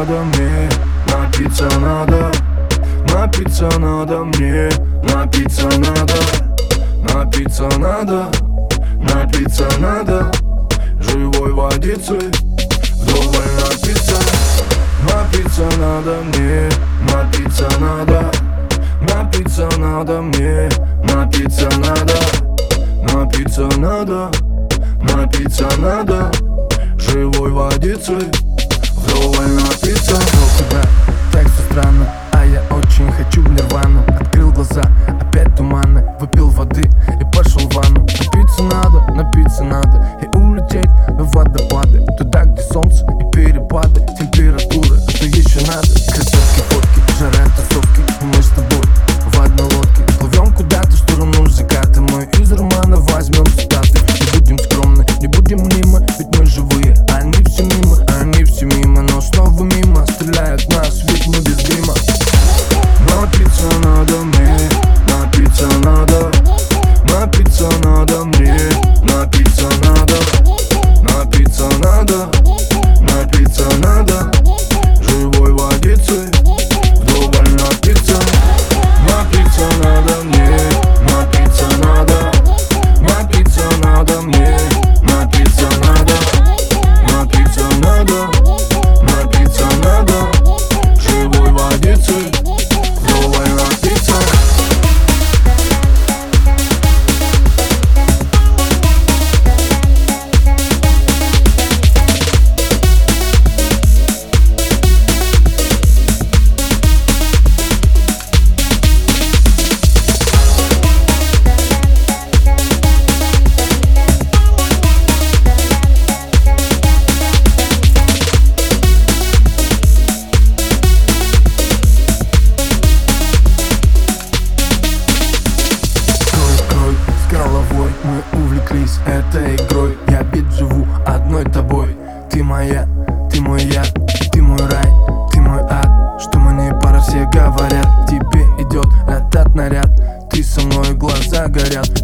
надо мне, напиться надо. Напиться надо мне, напиться надо. Напиться надо, напиться надо. Живой водицы, вдоволь напиться. Напиться надо мне, напиться надо. Напиться надо мне, напиться надо. Напиться надо, напиться надо. Живой водицей. Здоровая пицца Вел тебя так все странно. глаза горят.